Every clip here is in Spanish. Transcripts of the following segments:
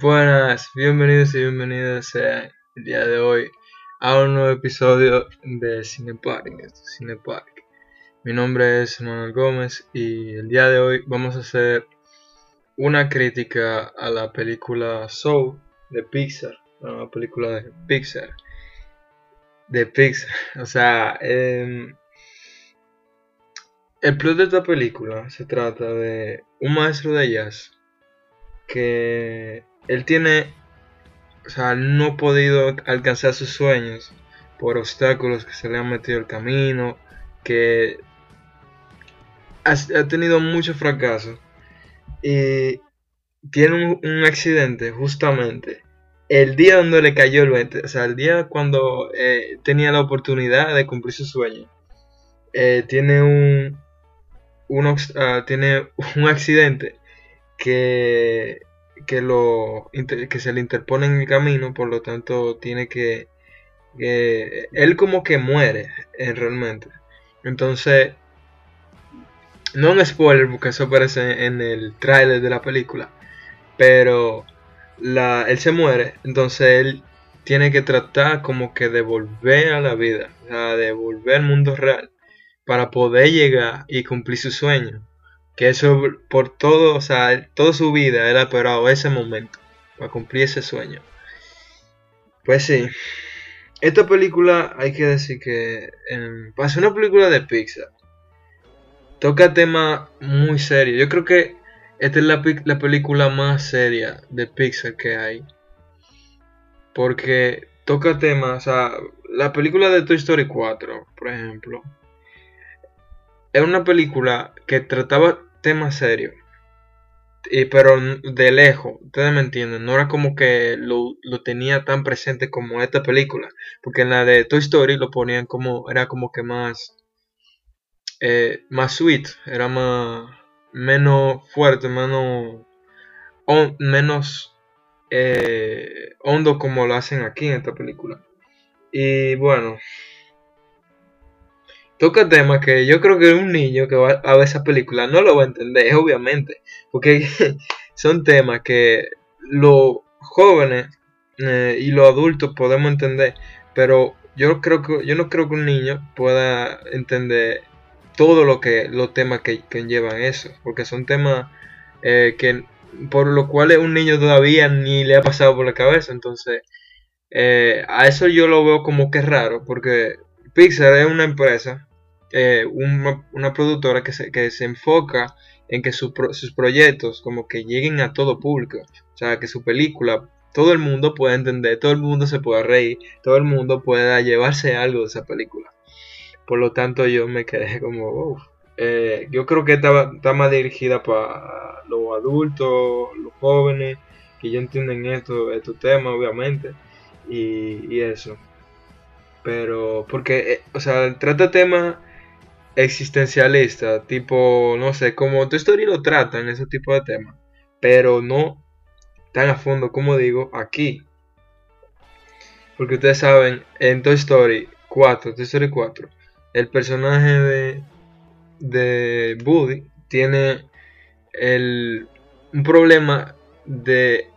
Buenas, bienvenidos y bienvenidas el día de hoy a un nuevo episodio de Cinepark, Cinepark. Mi nombre es Manuel Gómez y el día de hoy vamos a hacer una crítica a la película Soul de Pixar, la película de Pixar. De Pixar, o sea, em, el plot de esta película se trata de un maestro de jazz que él tiene, o sea, no ha podido alcanzar sus sueños por obstáculos que se le han metido el camino, que ha, tenido mucho fracaso y tiene un, accidente justamente el día donde le cayó el 20, o sea, el día cuando eh, tenía la oportunidad de cumplir su sueño, eh, tiene un, ah, tiene un accidente que que, lo, que se le interpone en el camino, por lo tanto tiene que... él como que muere eh, realmente. Entonces, no un spoiler porque eso aparece en el tráiler de la película, pero él se muere, entonces él tiene que tratar como que de volver a la vida, o sea, de volver al mundo real para poder llegar y cumplir su sueño que eso por todo, o sea, toda su vida él ha esperado ese momento para cumplir ese sueño. Pues sí, esta película hay que decir que en, para una película de Pixar toca temas muy serios. Yo creo que esta es la, la película más seria de Pixar que hay. Porque toca temas, o sea, la película de Toy Story 4, por ejemplo, es una película que trataba temas serios. Y, pero de lejos, ustedes me entienden, no era como que lo, tenía tan presente como esta película, porque en la de Toy Story lo ponían como, era como que más, eh, más sweet, era más, menos fuerte, menos, menos eh, hondo como lo hacen aquí en esta película. Y bueno, toca temas que yo creo que un niño que va a ver esa película no lo va a entender, obviamente, porque son temas que los jóvenes eh, y los adultos podemos entender, pero yo creo que yo no creo que un niño pueda entender todo lo que los temas que, llevan eso, porque son temas eh, que por lo cual un niño todavía ni le ha pasado por la cabeza, entonces eh, a eso yo lo veo como que raro, porque Pixar es una empresa eh, una, productora que se, que se enfoca en que sus proyectos como que lleguen a todo público. O sea, que su película todo el mundo pueda entender, todo el mundo se pueda reír, todo el mundo pueda llevarse algo de esa película. Por lo tanto yo me quedé como, eh, yo creo que está, más dirigida para los adultos, los jóvenes, que ya entienden esto, estos temas obviamente, y, y eso. Pero, porque, eh, o sea, trata temas existencialista, tipo, no sé, como tu historia lo trata en ese tipo de temas, pero no tan a fondo como digo aquí. Porque ustedes saben, en Toy Story 4, Toy Story 4, el personaje de, de Woody tiene el, un problema de,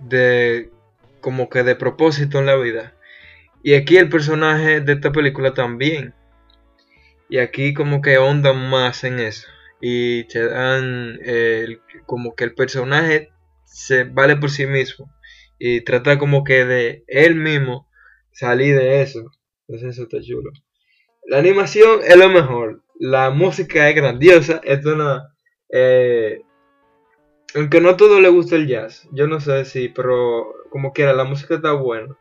de como que de propósito en la vida. Y aquí el personaje de esta película también y aquí como que ahondan más en eso. Y te dan eh, como que el personaje se vale por sí mismo. Y trata como que de él mismo salir de eso. Entonces eso está chulo. La animación es lo mejor. La música es grandiosa. Es una... Eh, aunque no a todo le gusta el jazz. Yo no sé si, pero como quiera, la música está buena.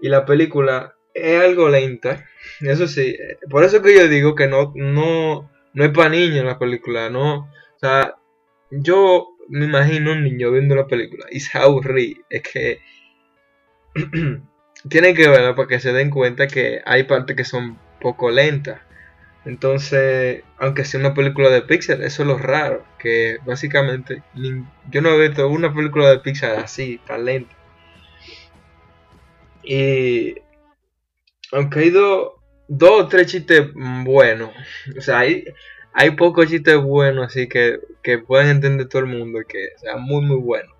Y la película es algo lenta. Eso sí, por eso que yo digo que no, no, no es para niños la película, no. O sea, yo me imagino un niño viendo la película y se aburrí. Es que tienen que verla para que se den cuenta que hay partes que son poco lentas. Entonces, aunque sea una película de Pixar, eso es lo raro, que básicamente yo no he visto una película de Pixar así, tan lenta. Y aunque hay dos o tres chistes buenos, o sea, hay, hay pocos chistes buenos, así que, que pueden entender todo el mundo, que sea muy, muy bueno.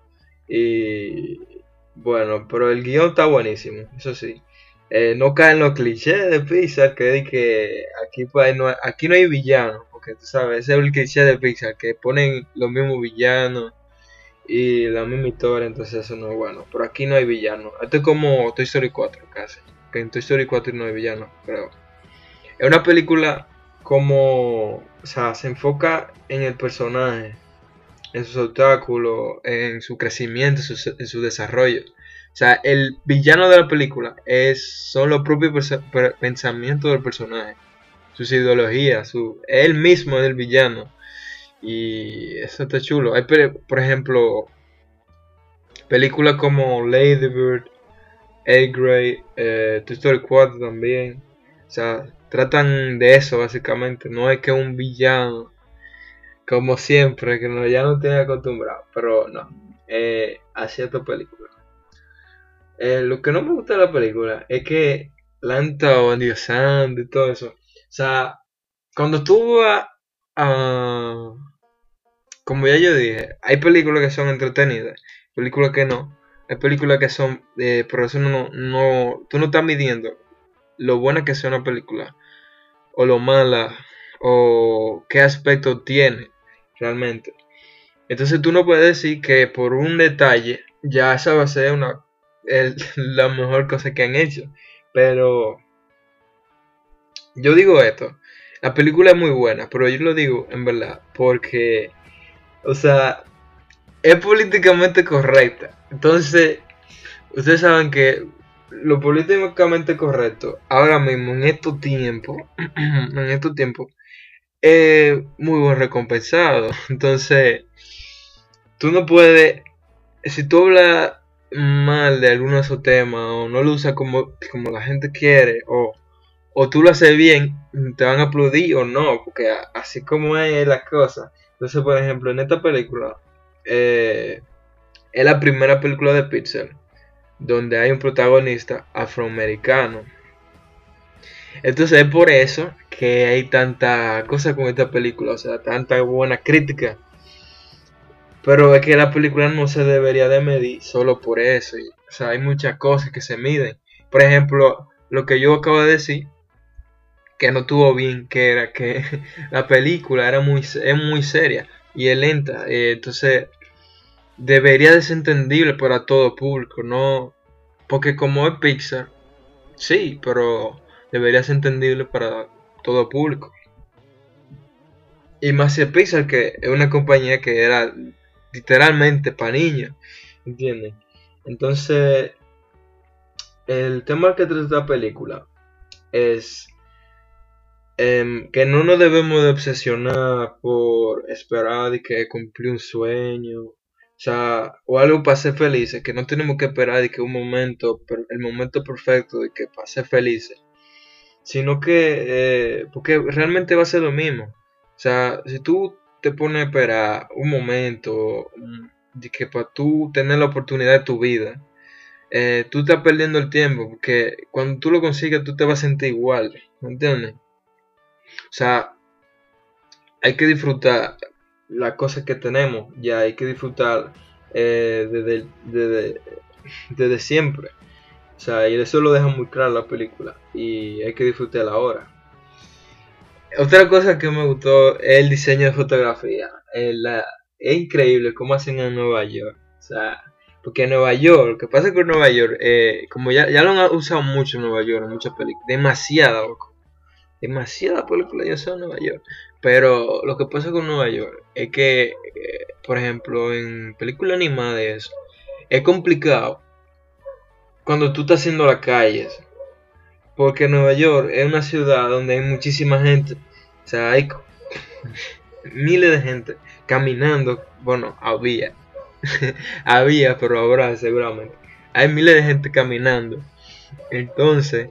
Y bueno, pero el guion está buenísimo, eso sí. Eh, no caen los clichés de Pixar, que aquí, pues, no, aquí no hay villanos, porque tú sabes, ese es el cliché de Pixar, que ponen los mismos villanos y la misma historia, entonces eso no es bueno. Pero aquí no hay villanos. Esto es como Toy Story 4 casi, que en Toy Story 4 no hay villanos, creo. Es una película como, o sea, se enfoca en el personaje, en sus obstáculos, en su crecimiento, en su desarrollo. O sea, el villano de la película es, son los propios pensamientos del personaje, sus ideologías, su, él mismo es el villano. Y eso está chulo. Hay, por ejemplo, películas como Lady Bird, A Grey, eh, Toy Story 4 también. O sea, tratan de eso básicamente. No es que un villano, como siempre, que no, ya no tiene acostumbrado. Pero no, eh, así esta película. Eh, lo que no me gusta de la película es que la han estado endiosando y todo eso. O sea, cuando tú vas a... Como ya yo dije, hay películas que son entretenidas, películas que no. Hay películas que son... Eh, por eso no, no... Tú no estás midiendo lo buena que sea una película. O lo mala. O qué aspecto tiene realmente. Entonces tú no puedes decir que por un detalle ya esa va a ser una la mejor cosa que han hecho. Pero yo digo esto, la película es muy buena, pero yo lo digo en verdad porque, o sea, es políticamente correcta. Entonces, ustedes saben que lo políticamente correcto ahora mismo en estos tiempos, en estos tiempos, es muy buen recompensado. Entonces, tú no puedes, si tú hablas mal de alguno de esos temas o no lo usa como, como la gente quiere o, o tú lo haces bien, te van a aplaudir o no, porque así como es la cosa. Entonces, por ejemplo, en esta película, eh, es la primera película de Pixar donde hay un protagonista afroamericano. Entonces es por eso que hay tanta cosa con esta película, o sea, tanta buena crítica pero es que la película no se debería de medir solo por eso. o sea, hay muchas cosas que se miden. Por ejemplo, lo que yo acabo de decir, que no tuvo bien, que era que la película era muy, es muy seria y es lenta. Eh, entonces, debería de ser entendible para todo público, ¿no? Porque como es Pixar, sí, pero debería ser entendible para todo público. Y más si Pixar, que es una compañía que era literalmente para niños, ¿entienden? Entonces, el tema que trata la película es em, que no nos debemos de obsesionar por esperar y que cumplir un sueño, o sea, o algo para ser felices, que no tenemos que esperar y que un momento, el momento perfecto de que para ser felices, sino que, eh, porque realmente va a ser lo mismo. O sea, si tú te pone a esperar un momento de que para tú tener la oportunidad de tu vida, eh, tú estás perdiendo el tiempo, porque cuando tú lo consigues tú te vas a sentir igual, ¿me entiendes? O sea, hay que disfrutar las cosas que tenemos, ya hay que disfrutar eh, desde, desde, siempre. O sea, y eso lo deja muy claro la película, y hay que disfrutar ahora. Otra cosa que me gustó es el diseño de fotografía. Es, increíble cómo hacen en Nueva York. O sea, porque en Nueva York, lo que pasa con Nueva York, eh, como ya, ya lo han usado mucho en Nueva York, en muchas películas, demasiada, loco. Demasiada película ya son en Nueva York. Pero lo que pasa con Nueva York es que, eh, por ejemplo, en películas animadas es complicado cuando tú estás haciendo las calles porque Nueva York es una ciudad donde hay muchísima gente. O sea, hay miles de gente caminando. Bueno, había. había, pero ahora seguramente. Hay miles de gente caminando. Entonces,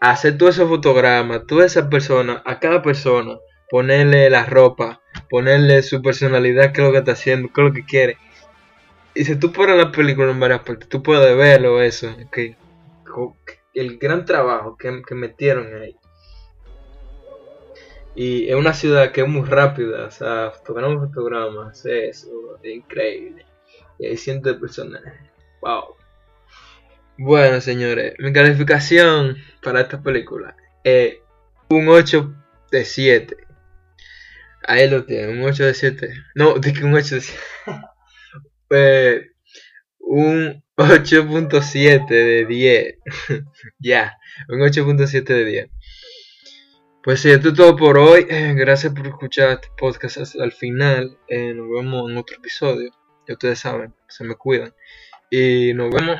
hacer todos esos fotogramas, toda esa persona, a cada persona, ponerle la ropa, ponerle su personalidad, qué es lo que está haciendo, qué es lo que quiere. Y si tú pones la película en varias partes, tú puedes verlo eso, que el gran trabajo que, que metieron ahí. Y es una ciudad que es muy rápida, o sea, fotogramas, fotogramas, eso, es increíble. Y hay cientos de personajes. Wow. Bueno, señores, mi calificación para esta película es un 8 de 7. Ahí lo tienen, un 8 de 7. No, de que un 8 de 7. un 8.7 de 10. ya, un 8.7 de 10. Pues sí, esto es todo por hoy. Gracias por escuchar este podcast hasta el final. Eh, nos vemos en otro episodio. Ya ustedes saben, se me cuidan. Y nos vemos